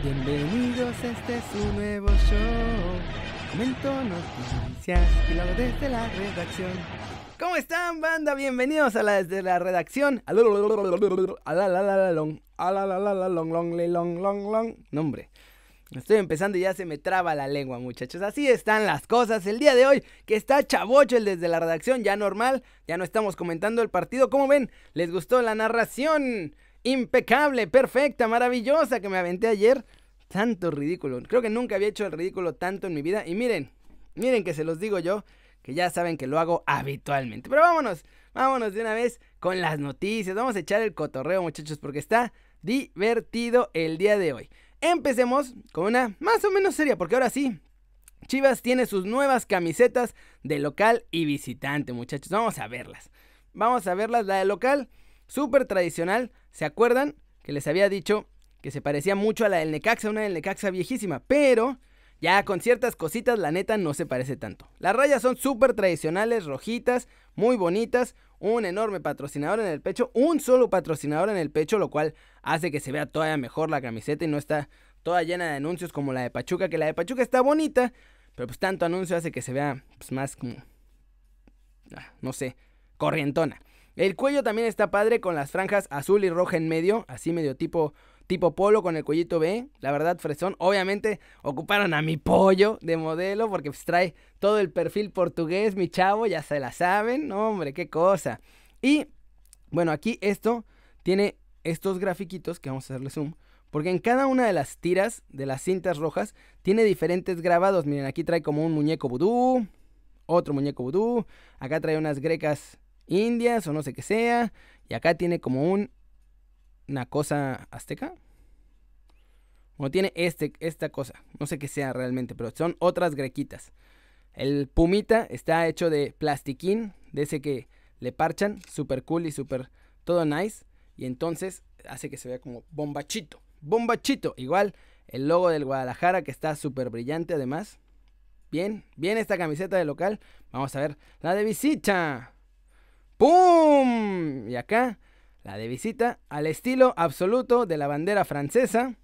Bienvenidos, este es su nuevo show. Comento noticias y lo desde la redacción. ¿Cómo están, banda? Bienvenidos a la desde la redacción. A la la long long. Nombre. Estoy empezando y ya se me traba la lengua, muchachos. Así están las cosas el día de hoy, que está chavocho el desde la redacción, ya normal, ya no estamos comentando el partido. ¿Cómo ven? ¿Les gustó la narración? Impecable, perfecta, maravillosa que me aventé ayer. Tanto ridículo. Creo que nunca había hecho el ridículo tanto en mi vida. Y miren, miren que se los digo yo, que ya saben que lo hago habitualmente. Pero vámonos, vámonos de una vez con las noticias. Vamos a echar el cotorreo, muchachos, porque está divertido el día de hoy. Empecemos con una más o menos seria, porque ahora sí, Chivas tiene sus nuevas camisetas de local y visitante, muchachos. Vamos a verlas. Vamos a verlas. La de local, súper tradicional. ¿Se acuerdan que les había dicho que se parecía mucho a la del Necaxa, una del Necaxa viejísima? Pero ya con ciertas cositas, la neta no se parece tanto. Las rayas son súper tradicionales, rojitas, muy bonitas un enorme patrocinador en el pecho, un solo patrocinador en el pecho, lo cual hace que se vea todavía mejor la camiseta y no está toda llena de anuncios como la de Pachuca, que la de Pachuca está bonita, pero pues tanto anuncio hace que se vea pues, más ah, no sé, corrientona. El cuello también está padre con las franjas azul y roja en medio, así medio tipo tipo polo con el cuellito B. La verdad, fresón. Obviamente ocuparon a mi pollo de modelo porque pues, trae todo el perfil portugués, mi chavo, ya se la saben. hombre, qué cosa. Y bueno, aquí esto tiene estos grafiquitos que vamos a hacerle zoom. Porque en cada una de las tiras de las cintas rojas tiene diferentes grabados. Miren, aquí trae como un muñeco vudú, otro muñeco vudú. Acá trae unas grecas indias o no sé qué sea. Y acá tiene como un una cosa azteca. O tiene este, esta cosa. No sé qué sea realmente, pero son otras grequitas. El pumita está hecho de plastiquín, de ese que le parchan, super cool y super todo nice. Y entonces hace que se vea como bombachito. Bombachito. Igual el logo del Guadalajara que está súper brillante además. Bien, bien esta camiseta de local. Vamos a ver la de visita. ¡Pum! Y acá la de visita al estilo absoluto de la bandera francesa.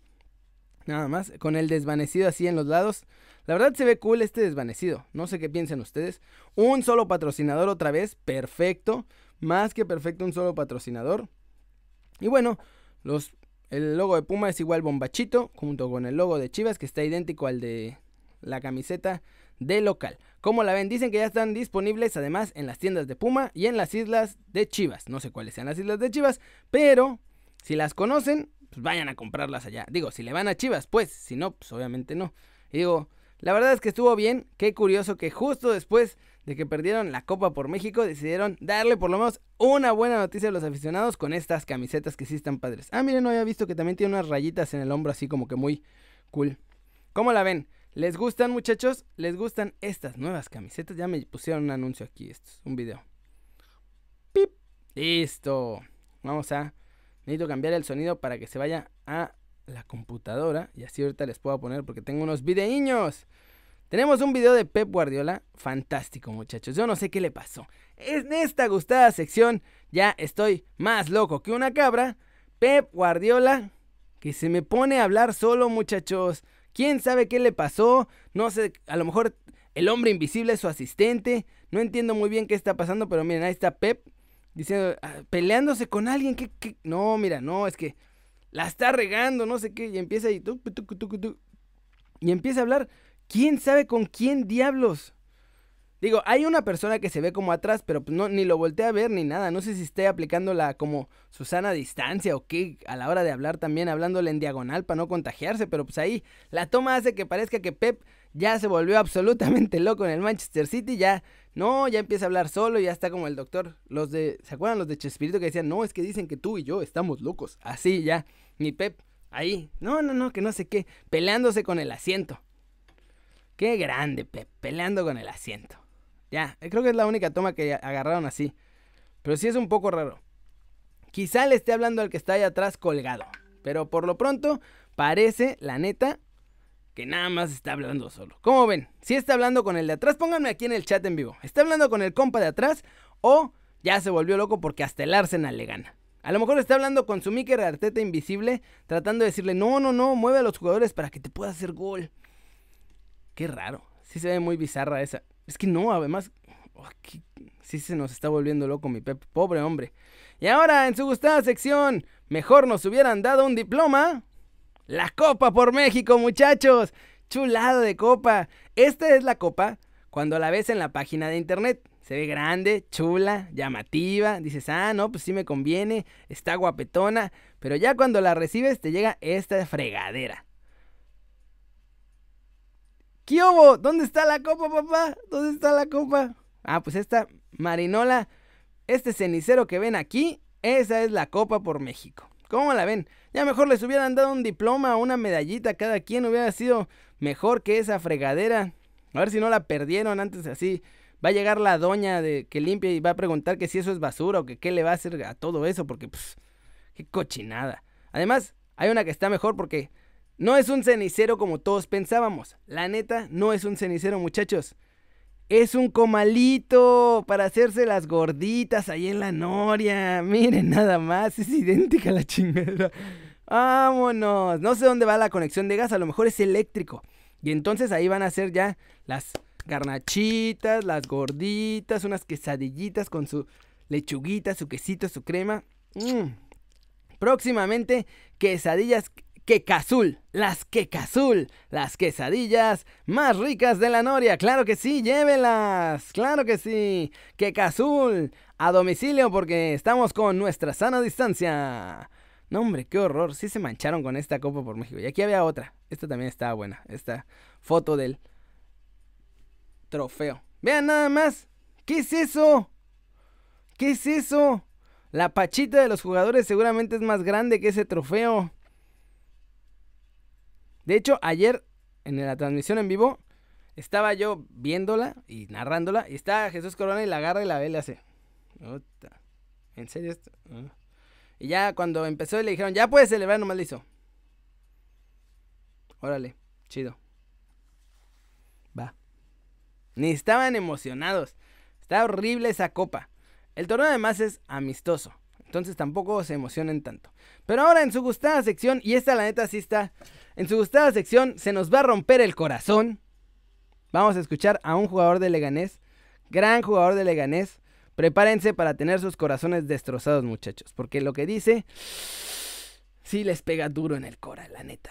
Nada más, con el desvanecido así en los lados. La verdad se ve cool este desvanecido. No sé qué piensan ustedes. Un solo patrocinador otra vez. Perfecto. Más que perfecto un solo patrocinador. Y bueno, los, el logo de Puma es igual bombachito. Junto con el logo de Chivas que está idéntico al de la camiseta de local. ¿Cómo la ven? Dicen que ya están disponibles además en las tiendas de Puma y en las islas de Chivas. No sé cuáles sean las islas de Chivas, pero si las conocen, pues vayan a comprarlas allá. Digo, si le van a Chivas, pues, si no, pues obviamente no. Y digo, la verdad es que estuvo bien. Qué curioso que justo después de que perdieron la Copa por México, decidieron darle por lo menos una buena noticia a los aficionados con estas camisetas que sí están padres. Ah, miren, no había visto que también tiene unas rayitas en el hombro así como que muy cool. ¿Cómo la ven? ¿Les gustan, muchachos? ¿Les gustan estas nuevas camisetas? Ya me pusieron un anuncio aquí, esto es un video. ¡Pip! Listo. Vamos a... Necesito cambiar el sonido para que se vaya a la computadora. Y así ahorita les puedo poner porque tengo unos videíños. Tenemos un video de Pep Guardiola. Fantástico, muchachos. Yo no sé qué le pasó. En esta gustada sección ya estoy más loco que una cabra. Pep Guardiola, que se me pone a hablar solo, muchachos. ¿Quién sabe qué le pasó? No sé, a lo mejor el hombre invisible es su asistente. No entiendo muy bien qué está pasando, pero miren, ahí está Pep diciendo, ah, peleándose con alguien. que No, mira, no, es que la está regando, no sé qué. Y empieza y, y empieza a hablar. ¿Quién sabe con quién diablos? Digo, hay una persona que se ve como atrás, pero pues no, ni lo volteé a ver ni nada. No sé si esté aplicando la como Susana distancia o qué a la hora de hablar también, hablándole en diagonal para no contagiarse, pero pues ahí la toma hace que parezca que Pep ya se volvió absolutamente loco en el Manchester City, ya no, ya empieza a hablar solo, ya está como el doctor, los de, ¿se acuerdan los de Chespirito que decían, no, es que dicen que tú y yo estamos locos? Así ya, ni Pep, ahí, no, no, no, que no sé qué, peleándose con el asiento. Qué grande, Pep, peleando con el asiento. Ya, creo que es la única toma que agarraron así. Pero sí es un poco raro. Quizá le esté hablando al que está ahí atrás colgado. Pero por lo pronto, parece, la neta, que nada más está hablando solo. ¿Cómo ven? Si está hablando con el de atrás, pónganme aquí en el chat en vivo. ¿Está hablando con el compa de atrás o ya se volvió loco porque hasta el Arsenal le gana? A lo mejor está hablando con su Miker Arteta invisible, tratando de decirle, no, no, no, mueve a los jugadores para que te pueda hacer gol. Qué raro. Sí se ve muy bizarra esa. Es que no, además, oh, sí se nos está volviendo loco mi Pep. Pobre hombre. Y ahora, en su gustada sección, mejor nos hubieran dado un diploma. La Copa por México, muchachos. Chulada de copa. Esta es la copa cuando la ves en la página de internet. Se ve grande, chula, llamativa. Dices, ah, no, pues sí me conviene. Está guapetona. Pero ya cuando la recibes te llega esta fregadera. ¿Qué? ¿Dónde está la copa, papá? ¿Dónde está la copa? Ah, pues esta marinola, este cenicero que ven aquí, esa es la copa por México. ¿Cómo la ven? Ya mejor les hubieran dado un diploma o una medallita a cada quien, hubiera sido mejor que esa fregadera. A ver si no la perdieron antes así. Va a llegar la doña de que limpia y va a preguntar que si eso es basura o que qué le va a hacer a todo eso, porque pues, qué cochinada. Además, hay una que está mejor porque no es un cenicero como todos pensábamos. La neta, no es un cenicero, muchachos. Es un comalito para hacerse las gorditas ahí en la noria. Miren nada más, es idéntica a la chingada. Vámonos. No sé dónde va la conexión de gas, a lo mejor es eléctrico. Y entonces ahí van a hacer ya las garnachitas, las gorditas, unas quesadillitas con su lechuguita, su quesito, su crema. Mm. Próximamente, quesadillas Quecazul, las Quecazul, las quesadillas más ricas de la Noria. Claro que sí, llévelas, claro que sí. Quecazul, a domicilio porque estamos con nuestra sana distancia. No, hombre, qué horror. Sí se mancharon con esta Copa por México. Y aquí había otra. Esta también estaba buena. Esta foto del trofeo. Vean nada más. ¿Qué es eso? ¿Qué es eso? La pachita de los jugadores seguramente es más grande que ese trofeo. De hecho, ayer en la transmisión en vivo estaba yo viéndola y narrándola y está Jesús Corona y la agarra y la ve y le hace. ¿En serio esto? Ah. Y ya cuando empezó le dijeron, ya puedes celebrar, nomás le hizo. Órale, chido. Va. Ni estaban emocionados. Está horrible esa copa. El torneo además es amistoso. Entonces tampoco se emocionen tanto. Pero ahora en su gustada sección, y esta la neta sí está en su gustada sección se nos va a romper el corazón. Vamos a escuchar a un jugador de Leganés, gran jugador de Leganés. Prepárense para tener sus corazones destrozados, muchachos, porque lo que dice sí les pega duro en el cora, la neta.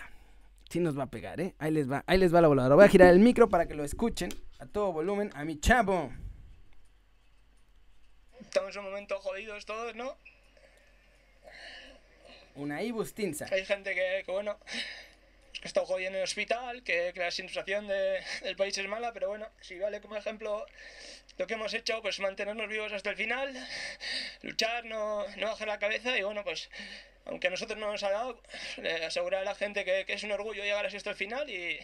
Sí nos va a pegar, ¿eh? Ahí les va, ahí les va la voladora. Voy a girar el micro para que lo escuchen a todo volumen a mi chavo. Estamos en un momento jodidos todos, ¿no? Una ibustinza. Hay gente que, bueno, que está jodiendo en el hospital, que, la situación del país es mala, pero bueno, si vale como ejemplo lo que hemos hecho, pues mantenernos vivos hasta el final, luchar, no, no bajar la cabeza y bueno, pues aunque a nosotros no nos ha dado, asegurar a la gente que, es un orgullo llegar así hasta el final y,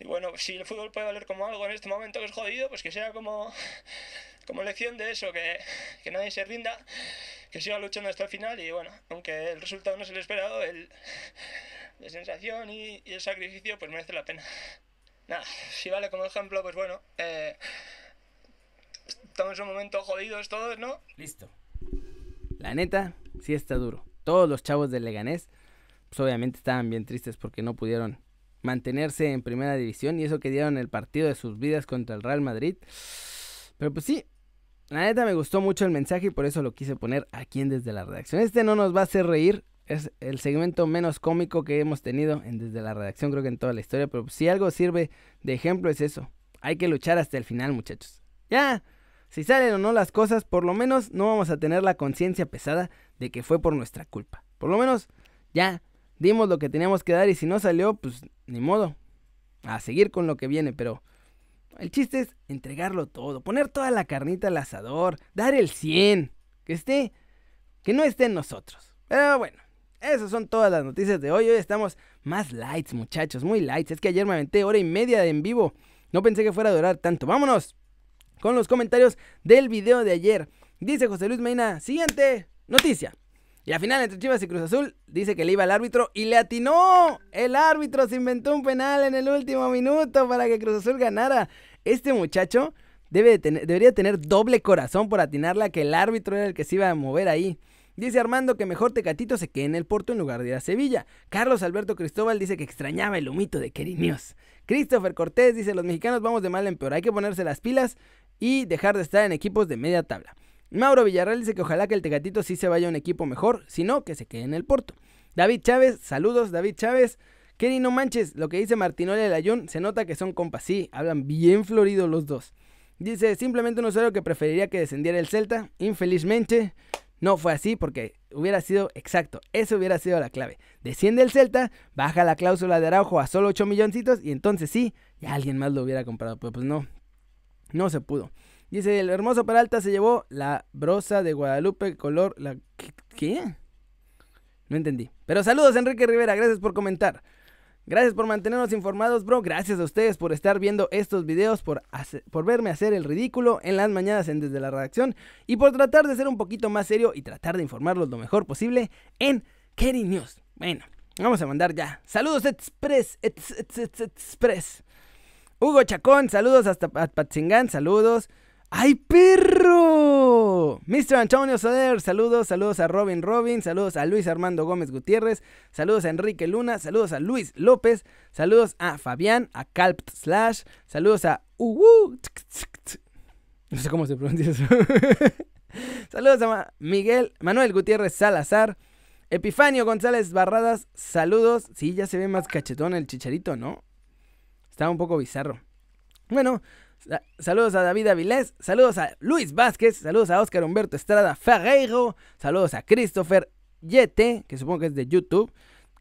y, bueno, si el fútbol puede valer como algo en este momento que es jodido, pues que sea como, como lección de eso, que, que nadie se rinda, que siga luchando hasta el final y bueno, aunque el resultado no es el esperado, el de sensación y, el sacrificio, pues merece la pena. Nada, si vale como ejemplo, pues bueno, eh, estamos en un momento jodidos todos, ¿no? Listo. La neta, sí está duro. Todos los chavos del Leganés, pues obviamente estaban bien tristes porque no pudieron mantenerse en primera división y eso que dieron el partido de sus vidas contra el Real Madrid. Pero pues sí, la neta me gustó mucho el mensaje y por eso lo quise poner aquí en Desde la Redacción. Este no nos va a hacer reír, es el segmento menos cómico que hemos tenido en, desde la redacción, creo que en toda la historia. Pero si algo sirve de ejemplo es eso. Hay que luchar hasta el final, muchachos. Ya, si salen o no las cosas, por lo menos no vamos a tener la conciencia pesada de que fue por nuestra culpa. Por lo menos, ya, dimos lo que teníamos que dar y si no salió, pues ni modo. A seguir con lo que viene, pero el chiste es entregarlo todo, poner toda la carnita al asador, dar el 100, que esté, que no esté en nosotros. Pero bueno, esas son todas las noticias de hoy. Hoy estamos más lights, muchachos, muy lights. Es que ayer me aventé hora y media de en vivo. No pensé que fuera a durar tanto. Vámonos con los comentarios del video de ayer. Dice José Luis Meina, siguiente noticia. Y al final entre Chivas y Cruz Azul dice que le iba al árbitro y le atinó. El árbitro se inventó un penal en el último minuto para que Cruz Azul ganara. Este muchacho debe debería tener doble corazón por atinarla que el árbitro era el que se iba a mover ahí. Dice Armando que mejor Tecatito se quede en el Porto en lugar de ir a Sevilla. Carlos Alberto Cristóbal dice que extrañaba el humito de News. Christopher Cortés dice, los mexicanos vamos de mal en peor, hay que ponerse las pilas y dejar de estar en equipos de media tabla. Mauro Villarreal dice que ojalá que el Tecatito sí se vaya a un equipo mejor, si no, que se quede en el Porto. David Chávez, saludos David Chávez. Kenny, no manches, lo que dice Martinoli y Layún, se nota que son compas, sí, hablan bien floridos los dos. Dice, simplemente un usuario que preferiría que descendiera el Celta, infelizmente no fue así porque hubiera sido exacto, eso hubiera sido la clave. Desciende el Celta, baja la cláusula de Araujo a solo 8 milloncitos y entonces sí, ya alguien más lo hubiera comprado, pero pues no, no se pudo. Dice, el hermoso Peralta se llevó la brosa de Guadalupe color... La... ¿Qué? No entendí. Pero saludos Enrique Rivera, gracias por comentar. Gracias por mantenernos informados, bro. Gracias a ustedes por estar viendo estos videos, por, por verme hacer el ridículo en las mañanas en Desde la Redacción y por tratar de ser un poquito más serio y tratar de informarlos lo mejor posible en Kerry News. Bueno, vamos a mandar ya. Saludos Express, Express. Hugo Chacón, saludos hasta Patzingán, saludos. ¡Ay, perro! Mr. Antonio Soder, saludos, saludos a Robin Robin, saludos a Luis Armando Gómez Gutiérrez, saludos a Enrique Luna, saludos a Luis López, saludos a Fabián, a Calpt Slash, saludos a Uwu. No sé cómo se pronuncia eso. saludos a Miguel, Manuel Gutiérrez Salazar, Epifanio González Barradas, saludos. Sí, ya se ve más cachetón el chicharito, ¿no? Está un poco bizarro. Bueno, Saludos a David Avilés, saludos a Luis Vázquez, saludos a Oscar Humberto Estrada Ferreiro, saludos a Christopher Yete, que supongo que es de YouTube.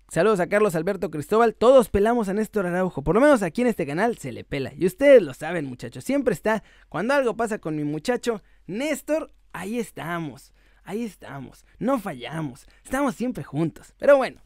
Saludos a Carlos Alberto Cristóbal. Todos pelamos a Néstor Araujo. Por lo menos aquí en este canal se le pela. Y ustedes lo saben, muchachos. Siempre está. Cuando algo pasa con mi muchacho Néstor, ahí estamos. Ahí estamos. No fallamos. Estamos siempre juntos. Pero bueno.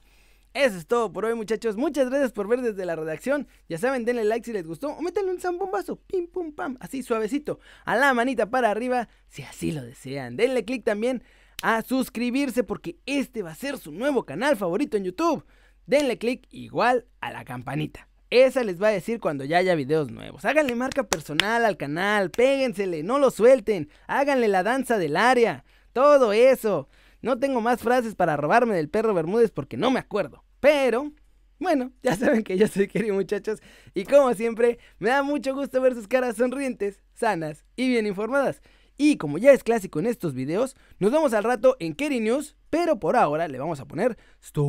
Eso es todo por hoy, muchachos. Muchas gracias por ver desde la redacción. Ya saben, denle like si les gustó o métanle un zambombazo, pim pum pam, así suavecito, a la manita para arriba, si así lo desean. Denle click también a suscribirse porque este va a ser su nuevo canal favorito en YouTube. Denle click igual a la campanita. Esa les va a decir cuando ya haya videos nuevos. Háganle marca personal al canal, péguensele, no lo suelten, háganle la danza del área, todo eso. No tengo más frases para robarme del perro Bermúdez porque no me acuerdo. Pero, bueno, ya saben que yo soy querido muchachos y como siempre, me da mucho gusto ver sus caras sonrientes, sanas y bien informadas. Y como ya es clásico en estos videos, nos vemos al rato en Kerry News, pero por ahora le vamos a poner stop